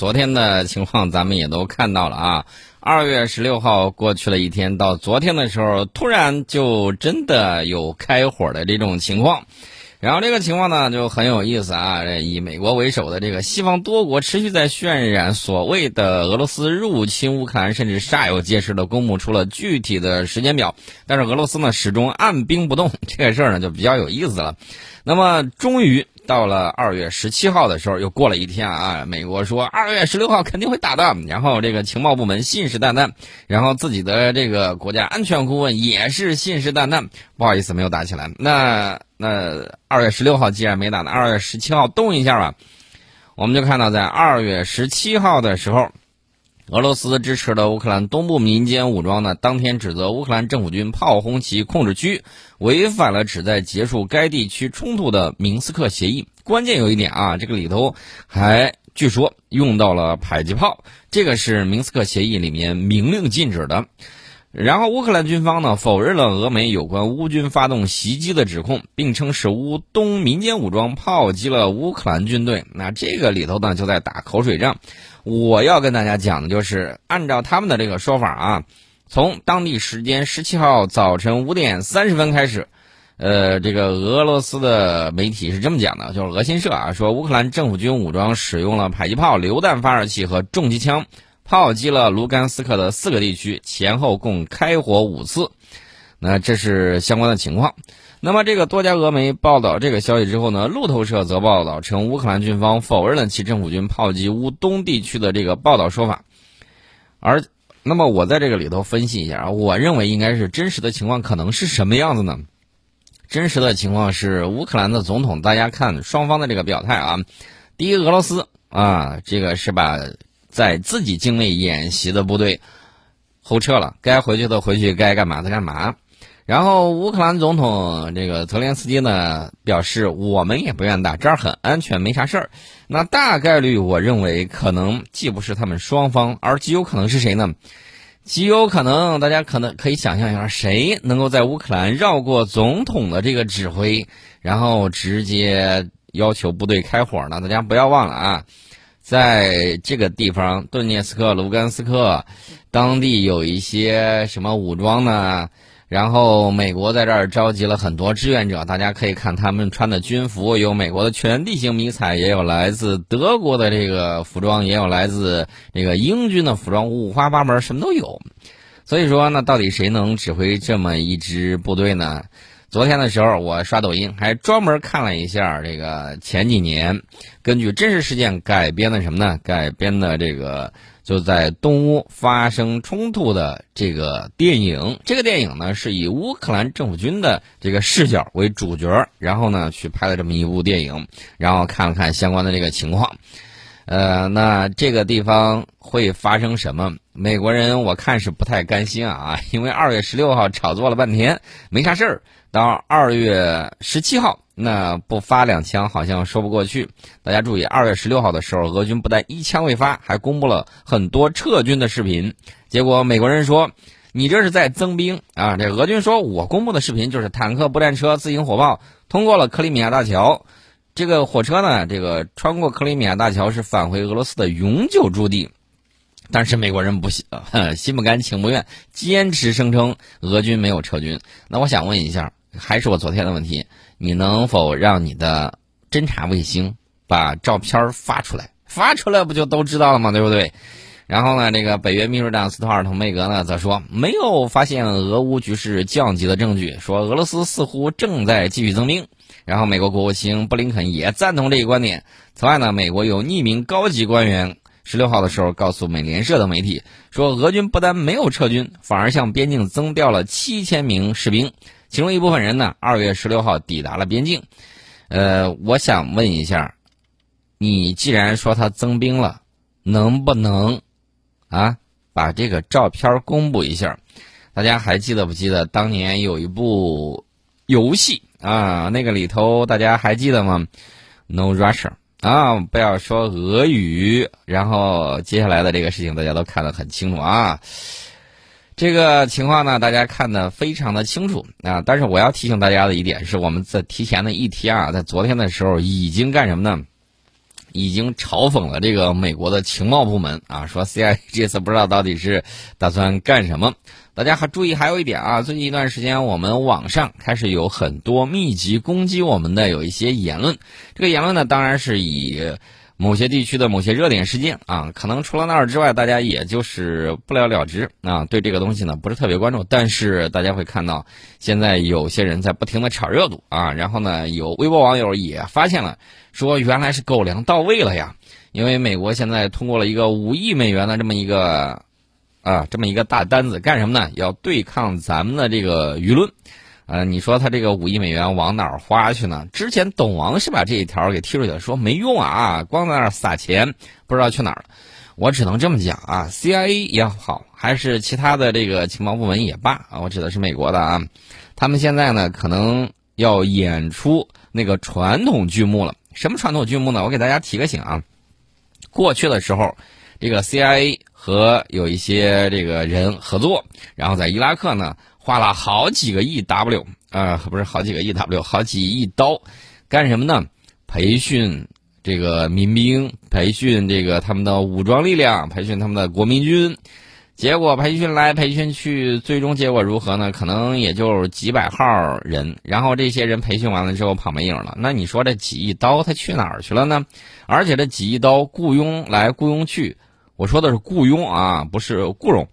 昨天的情况咱们也都看到了啊。二月十六号过去了一天，到昨天的时候，突然就真的有开火的这种情况。然后这个情况呢就很有意思啊，以美国为首的这个西方多国持续在渲染所谓的俄罗斯入侵乌克兰，甚至煞有介事的公布出了具体的时间表。但是俄罗斯呢始终按兵不动，这个事儿呢就比较有意思了。那么终于。到了二月十七号的时候，又过了一天啊。美国说二月十六号肯定会打的，然后这个情报部门信誓旦旦，然后自己的这个国家安全顾问也是信誓旦旦。不好意思，没有打起来。那那二月十六号既然没打，呢二月十七号动一下吧。我们就看到在二月十七号的时候。俄罗斯支持的乌克兰东部民间武装呢，当天指责乌克兰政府军炮轰其控制区，违反了旨在结束该地区冲突的明斯克协议。关键有一点啊，这个里头还据说用到了迫击炮，这个是明斯克协议里面明令禁止的。然后乌克兰军方呢否认了俄美有关乌军发动袭击的指控，并称是乌东民间武装炮击了乌克兰军队。那这个里头呢就在打口水仗。我要跟大家讲的就是，按照他们的这个说法啊，从当地时间十七号早晨五点三十分开始，呃，这个俄罗斯的媒体是这么讲的，就是俄新社啊，说乌克兰政府军武装使用了迫击炮、榴弹发射器和重机枪，炮击了卢甘斯克的四个地区，前后共开火五次。那这是相关的情况。那么，这个多家俄媒报道这个消息之后呢，路透社则报道称，乌克兰军方否认了其政府军炮击乌东地区的这个报道说法。而，那么我在这个里头分析一下啊，我认为应该是真实的情况可能是什么样子呢？真实的情况是，乌克兰的总统，大家看双方的这个表态啊，第一，俄罗斯啊，这个是把在自己境内演习的部队后撤了，该回去的回去，该干嘛的干嘛。然后乌克兰总统这个泽连斯基呢表示，我们也不愿打，这儿很安全，没啥事儿。那大概率，我认为可能既不是他们双方，而极有可能是谁呢？极有可能，大家可能可以想象一下，谁能够在乌克兰绕过总统的这个指挥，然后直接要求部队开火呢？大家不要忘了啊，在这个地方，顿涅斯克、卢甘斯克，当地有一些什么武装呢？然后美国在这儿召集了很多志愿者，大家可以看他们穿的军服，有美国的全地形迷彩，也有来自德国的这个服装，也有来自这个英军的服装，五花八门，什么都有。所以说，那到底谁能指挥这么一支部队呢？昨天的时候，我刷抖音还专门看了一下这个前几年根据真实事件改编的什么呢？改编的这个。就在东乌发生冲突的这个电影，这个电影呢是以乌克兰政府军的这个视角为主角，然后呢去拍了这么一部电影，然后看了看相关的这个情况。呃，那这个地方会发生什么？美国人我看是不太甘心啊，因为二月十六号炒作了半天没啥事儿，到二月十七号。那不发两枪好像说不过去。大家注意，二月十六号的时候，俄军不但一枪未发，还公布了很多撤军的视频。结果美国人说：“你这是在增兵啊！”这俄军说：“我公布的视频就是坦克、步战车、自行火炮通过了克里米亚大桥。这个火车呢，这个穿过克里米亚大桥是返回俄罗斯的永久驻地。”但是美国人不心心不甘情不愿，坚持声称俄军没有撤军。那我想问一下。还是我昨天的问题，你能否让你的侦察卫星把照片发出来？发出来不就都知道了吗？对不对？然后呢，这个北约秘书长斯托尔滕贝格呢则说，没有发现俄乌局势降级的证据，说俄罗斯似乎正在继续增兵。然后美国国务卿布林肯也赞同这一观点。此外呢，美国有匿名高级官员十六号的时候告诉美联社的媒体，说俄军不但没有撤军，反而向边境增调了七千名士兵。其中一部分人呢，二月十六号抵达了边境。呃，我想问一下，你既然说他增兵了，能不能啊把这个照片公布一下？大家还记得不记得当年有一部游戏啊？那个里头大家还记得吗？No Russia 啊，不要说俄语。然后接下来的这个事情大家都看得很清楚啊。这个情况呢，大家看得非常的清楚啊。但是我要提醒大家的一点是，我们在提前的一天啊，在昨天的时候已经干什么呢？已经嘲讽了这个美国的情报部门啊，说 CIA 这次不知道到底是打算干什么。大家还注意，还有一点啊，最近一段时间我们网上开始有很多密集攻击我们的有一些言论，这个言论呢，当然是以。某些地区的某些热点事件啊，可能除了那儿之外，大家也就是不了了之啊。对这个东西呢，不是特别关注。但是大家会看到，现在有些人在不停的炒热度啊。然后呢，有微博网友也发现了，说原来是狗粮到位了呀。因为美国现在通过了一个五亿美元的这么一个啊这么一个大单子，干什么呢？要对抗咱们的这个舆论。呃，你说他这个五亿美元往哪儿花去呢？之前董王是把这一条给踢出去了，说没用啊，光在那儿撒钱，不知道去哪儿了。我只能这么讲啊，CIA 也好，还是其他的这个情报部门也罢啊，我指的是美国的啊，他们现在呢可能要演出那个传统剧目了。什么传统剧目呢？我给大家提个醒啊，过去的时候，这个 CIA 和有一些这个人合作，然后在伊拉克呢。花了好几个亿 W 啊，不是好几个亿 W，好几亿刀，干什么呢？培训这个民兵，培训这个他们的武装力量，培训他们的国民军。结果培训来培训去，最终结果如何呢？可能也就几百号人，然后这些人培训完了之后跑没影了。那你说这几亿刀他去哪儿去了呢？而且这几亿刀雇佣来雇佣去，我说的是雇佣啊，不是雇佣。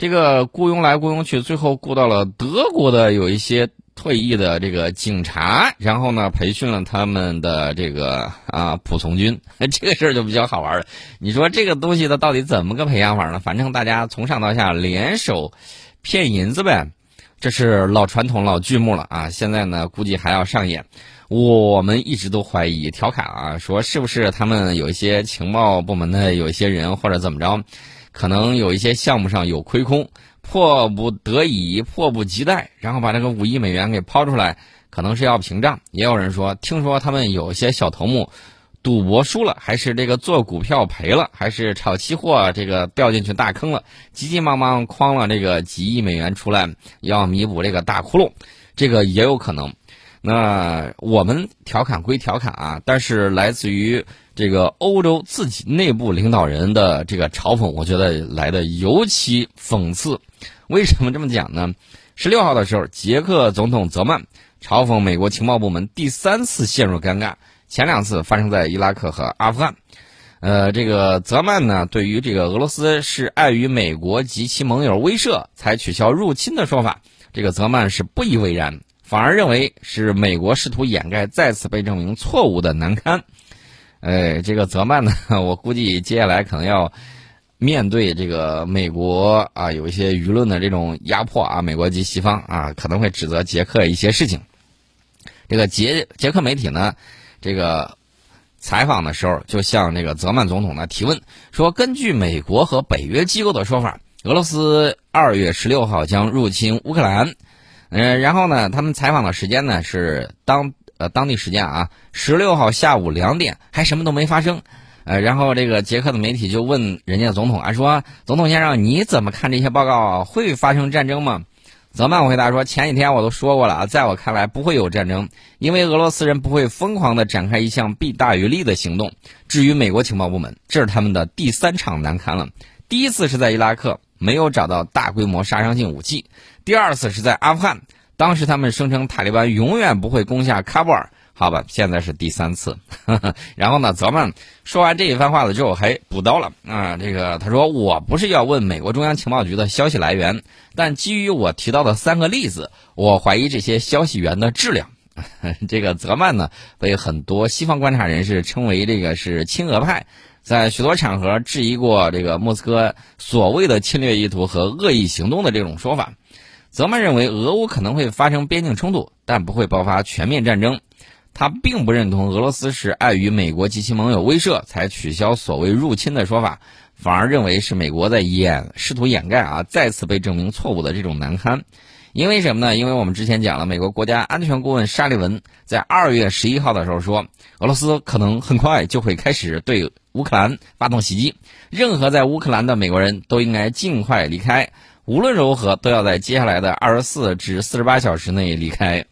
这个雇佣来雇佣去，最后雇到了德国的有一些退役的这个警察，然后呢培训了他们的这个啊仆从军，这个事儿就比较好玩了。你说这个东西它到底怎么个培养法呢？反正大家从上到下联手骗银子呗，这是老传统老剧目了啊。现在呢估计还要上演。我们一直都怀疑调侃啊，说是不是他们有一些情报部门的有一些人或者怎么着。可能有一些项目上有亏空，迫不得已、迫不及待，然后把这个五亿美元给抛出来，可能是要屏障。也有人说，听说他们有些小头目赌博输了，还是这个做股票赔了，还是炒期货这个掉进去大坑了，急急忙忙框了这个几亿美元出来，要弥补这个大窟窿，这个也有可能。那我们调侃归调侃啊，但是来自于。这个欧洲自己内部领导人的这个嘲讽，我觉得来的尤其讽刺。为什么这么讲呢？十六号的时候，捷克总统泽曼嘲讽美国情报部门第三次陷入尴尬，前两次发生在伊拉克和阿富汗。呃，这个泽曼呢，对于这个俄罗斯是碍于美国及其盟友威慑才取消入侵的说法，这个泽曼是不以为然，反而认为是美国试图掩盖再次被证明错误的难堪。哎，这个泽曼呢，我估计接下来可能要面对这个美国啊，有一些舆论的这种压迫啊，美国及西方啊，可能会指责捷克一些事情。这个捷捷克媒体呢，这个采访的时候就向这个泽曼总统呢提问，说根据美国和北约机构的说法，俄罗斯二月十六号将入侵乌克兰。嗯，然后呢，他们采访的时间呢是当。呃，当地时间啊，十六号下午两点还什么都没发生，呃，然后这个捷克的媒体就问人家总统啊，说总统先生你怎么看这些报告？会发生战争吗？泽曼回答说，前几天我都说过了啊，在我看来不会有战争，因为俄罗斯人不会疯狂的展开一项弊大于利的行动。至于美国情报部门，这是他们的第三场难堪了。第一次是在伊拉克没有找到大规模杀伤性武器，第二次是在阿富汗。当时他们声称塔利班永远不会攻下喀布尔，好吧，现在是第三次。然后呢，泽曼说完这一番话了之后，还补刀了啊，这个他说我不是要问美国中央情报局的消息来源，但基于我提到的三个例子，我怀疑这些消息源的质量。这个泽曼呢，被很多西方观察人士称为这个是亲俄派，在许多场合质疑过这个莫斯科所谓的侵略意图和恶意行动的这种说法。泽曼认为，俄乌可能会发生边境冲突，但不会爆发全面战争。他并不认同俄罗斯是碍于美国及其盟友威慑才取消所谓入侵的说法，反而认为是美国在掩试图掩盖啊再次被证明错误的这种难堪。因为什么呢？因为我们之前讲了，美国国家安全顾问沙利文在二月十一号的时候说，俄罗斯可能很快就会开始对乌克兰发动袭击，任何在乌克兰的美国人都应该尽快离开。无论如何，都要在接下来的二十四至四十八小时内离开。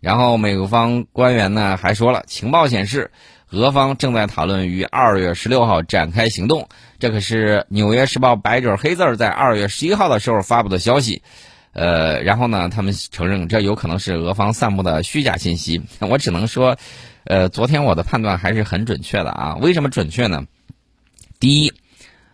然后，美国方官员呢还说了，情报显示，俄方正在讨论于二月十六号展开行动。这可是《纽约时报》白纸黑字在二月十一号的时候发布的消息。呃，然后呢，他们承认这有可能是俄方散布的虚假信息。我只能说，呃，昨天我的判断还是很准确的啊。为什么准确呢？第一，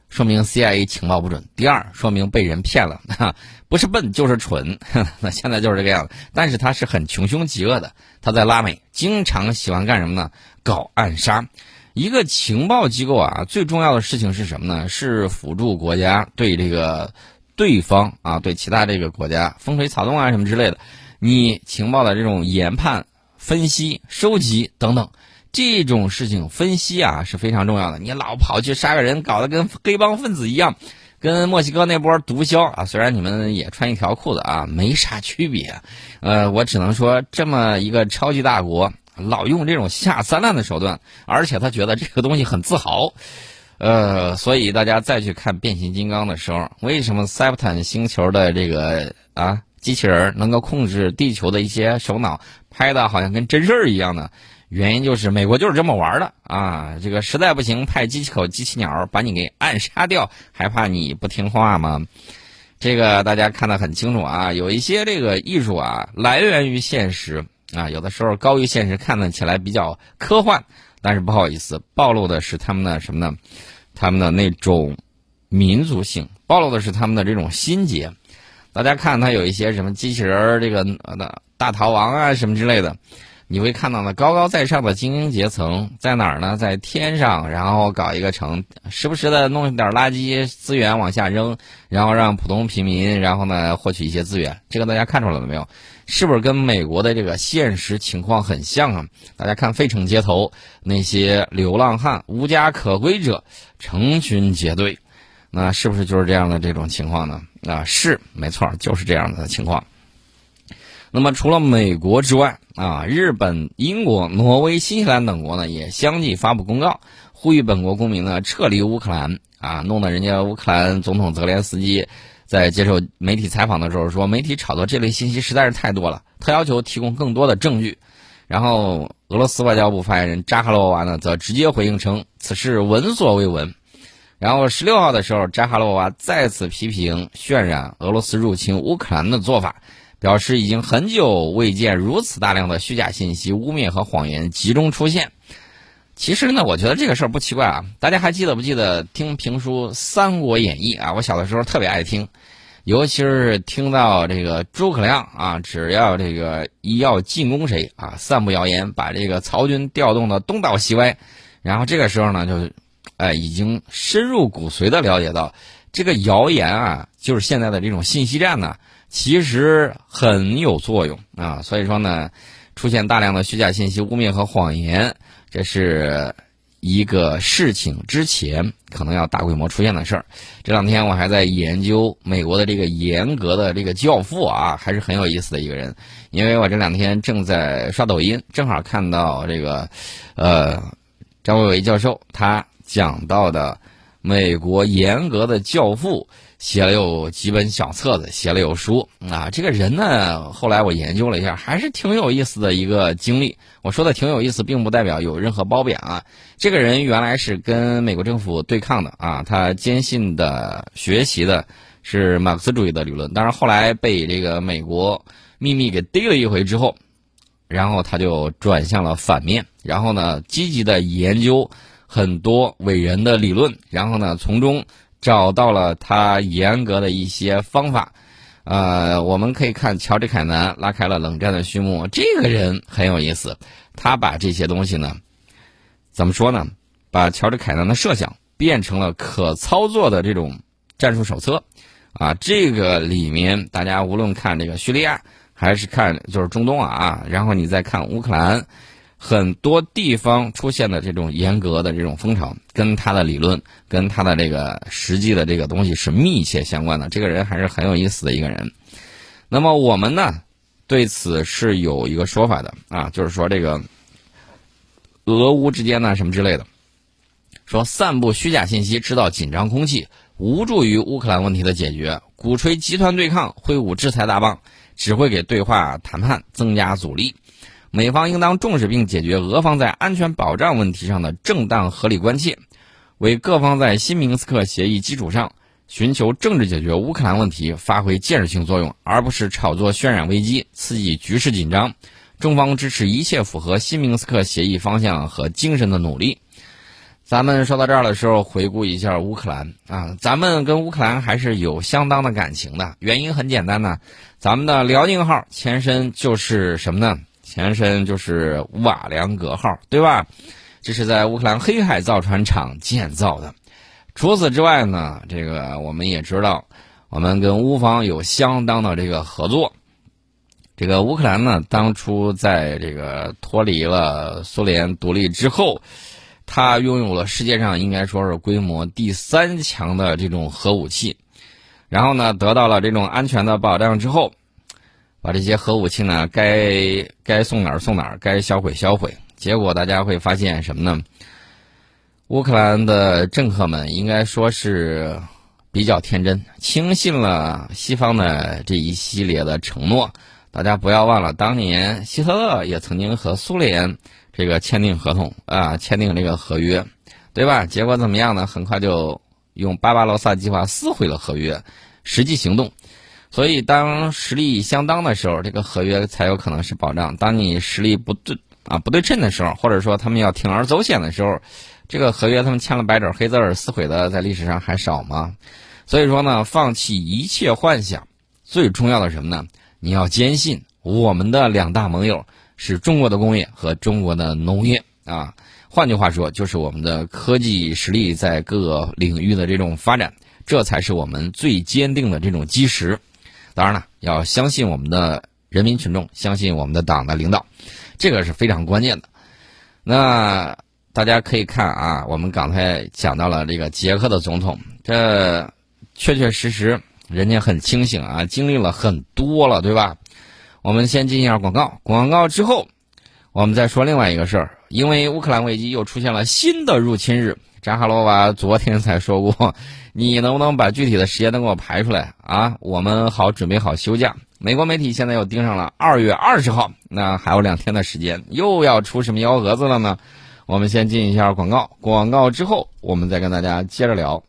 说明 CIA 情报不准；第二，说明被人骗了，不是笨就是蠢。那现在就是这个样子。但是他是很穷凶极恶的，他在拉美经常喜欢干什么呢？搞暗杀。一个情报机构啊，最重要的事情是什么呢？是辅助国家对这个。对方啊，对其他这个国家风吹草动啊什么之类的，你情报的这种研判、分析、收集等等，这种事情分析啊是非常重要的。你老跑去杀个人，搞得跟黑帮分子一样，跟墨西哥那波毒枭啊，虽然你们也穿一条裤子啊，没啥区别。呃，我只能说，这么一个超级大国，老用这种下三滥的手段，而且他觉得这个东西很自豪。呃，所以大家再去看变形金刚的时候，为什么塞伯坦星球的这个啊机器人能够控制地球的一些首脑，拍的好像跟真事儿一样呢？原因就是美国就是这么玩的啊！这个实在不行，派机器口机器鸟把你给暗杀掉，还怕你不听话吗？这个大家看得很清楚啊！有一些这个艺术啊，来源于现实啊，有的时候高于现实，看得起来比较科幻。但是不好意思，暴露的是他们的什么呢？他们的那种民族性，暴露的是他们的这种心结。大家看，他有一些什么机器人儿，这个的大逃亡啊什么之类的，你会看到呢，高高在上的精英阶层在哪儿呢？在天上，然后搞一个城，时不时的弄一点垃圾资源往下扔，然后让普通平民，然后呢获取一些资源。这个大家看出来了没有？是不是跟美国的这个现实情况很像啊？大家看费城街头那些流浪汉、无家可归者成群结队，那是不是就是这样的这种情况呢？啊，是没错，就是这样的情况。那么除了美国之外啊，日本、英国、挪威、新西兰等国呢也相继发布公告，呼吁本国公民呢撤离乌克兰啊，弄得人家乌克兰总统泽连斯基。在接受媒体采访的时候说，媒体炒作这类信息实在是太多了，他要求提供更多的证据。然后，俄罗斯外交部发言人扎哈罗娃呢，则直接回应称，此事闻所未闻。然后，十六号的时候，扎哈罗娃再次批评渲染俄罗斯入侵乌克兰的做法，表示已经很久未见如此大量的虚假信息、污蔑和谎言集中出现。其实呢，我觉得这个事儿不奇怪啊。大家还记得不记得听评书《三国演义》啊？我小的时候特别爱听，尤其是听到这个诸葛亮啊，只要这个一要进攻谁啊，散布谣言，把这个曹军调动的东倒西歪。然后这个时候呢，就是，哎，已经深入骨髓的了解到，这个谣言啊，就是现在的这种信息战呢，其实很有作用啊。所以说呢，出现大量的虚假信息、污蔑和谎言。这是一个事情之前可能要大规模出现的事儿。这两天我还在研究美国的这个严格的这个教父啊，还是很有意思的一个人。因为我这两天正在刷抖音，正好看到这个，呃，张伟伟教授他讲到的美国严格的教父。写了有几本小册子，写了有书啊。这个人呢，后来我研究了一下，还是挺有意思的一个经历。我说的挺有意思，并不代表有任何褒贬啊。这个人原来是跟美国政府对抗的啊，他坚信的学习的是马克思主义的理论，但是后来被这个美国秘密给逮了一回之后，然后他就转向了反面，然后呢，积极的研究很多伟人的理论，然后呢，从中。找到了他严格的一些方法，呃，我们可以看乔治凯南拉开了冷战的序幕。这个人很有意思，他把这些东西呢，怎么说呢？把乔治凯南的设想变成了可操作的这种战术手册，啊，这个里面大家无论看这个叙利亚，还是看就是中东啊，然后你再看乌克兰。很多地方出现的这种严格的这种风潮，跟他的理论、跟他的这个实际的这个东西是密切相关的。这个人还是很有意思的一个人。那么我们呢，对此是有一个说法的啊，就是说这个俄乌之间呢什么之类的，说散布虚假信息、制造紧张空气，无助于乌克兰问题的解决；鼓吹集团对抗、挥舞制裁大棒，只会给对话谈判增加阻力。美方应当重视并解决俄方在安全保障问题上的正当合理关切，为各方在新明斯克协议基础上寻求政治解决乌克兰问题发挥建设性作用，而不是炒作、渲染危机、刺激局势紧张。中方支持一切符合新明斯克协议方向和精神的努力。咱们说到这儿的时候，回顾一下乌克兰啊，咱们跟乌克兰还是有相当的感情的。原因很简单呢，咱们的辽宁号前身就是什么呢？前身就是瓦良格号，对吧？这是在乌克兰黑海造船厂建造的。除此之外呢，这个我们也知道，我们跟乌方有相当的这个合作。这个乌克兰呢，当初在这个脱离了苏联独立之后，它拥有了世界上应该说是规模第三强的这种核武器。然后呢，得到了这种安全的保障之后。把这些核武器呢，该该送哪儿送哪儿，该销毁销毁。结果大家会发现什么呢？乌克兰的政客们应该说是比较天真，轻信了西方的这一系列的承诺。大家不要忘了，当年希特勒也曾经和苏联这个签订合同啊，签订这个合约，对吧？结果怎么样呢？很快就用巴巴罗萨计划撕毁了合约，实际行动。所以，当实力相当的时候，这个合约才有可能是保障。当你实力不对啊不对称的时候，或者说他们要铤而走险的时候，这个合约他们签了白纸黑字儿撕毁的，在历史上还少吗？所以说呢，放弃一切幻想，最重要的什么呢？你要坚信我们的两大盟友是中国的工业和中国的农业啊。换句话说，就是我们的科技实力在各个领域的这种发展，这才是我们最坚定的这种基石。当然了，要相信我们的人民群众，相信我们的党的领导，这个是非常关键的。那大家可以看啊，我们刚才讲到了这个捷克的总统，这确确实实人家很清醒啊，经历了很多了，对吧？我们先进一下广告，广告之后，我们再说另外一个事儿。因为乌克兰危机又出现了新的入侵日，扎哈罗娃昨天才说过。你能不能把具体的时间都给我排出来啊？我们好准备好休假。美国媒体现在又盯上了二月二十号，那还有两天的时间，又要出什么幺蛾子了呢？我们先进一下广告，广告之后我们再跟大家接着聊。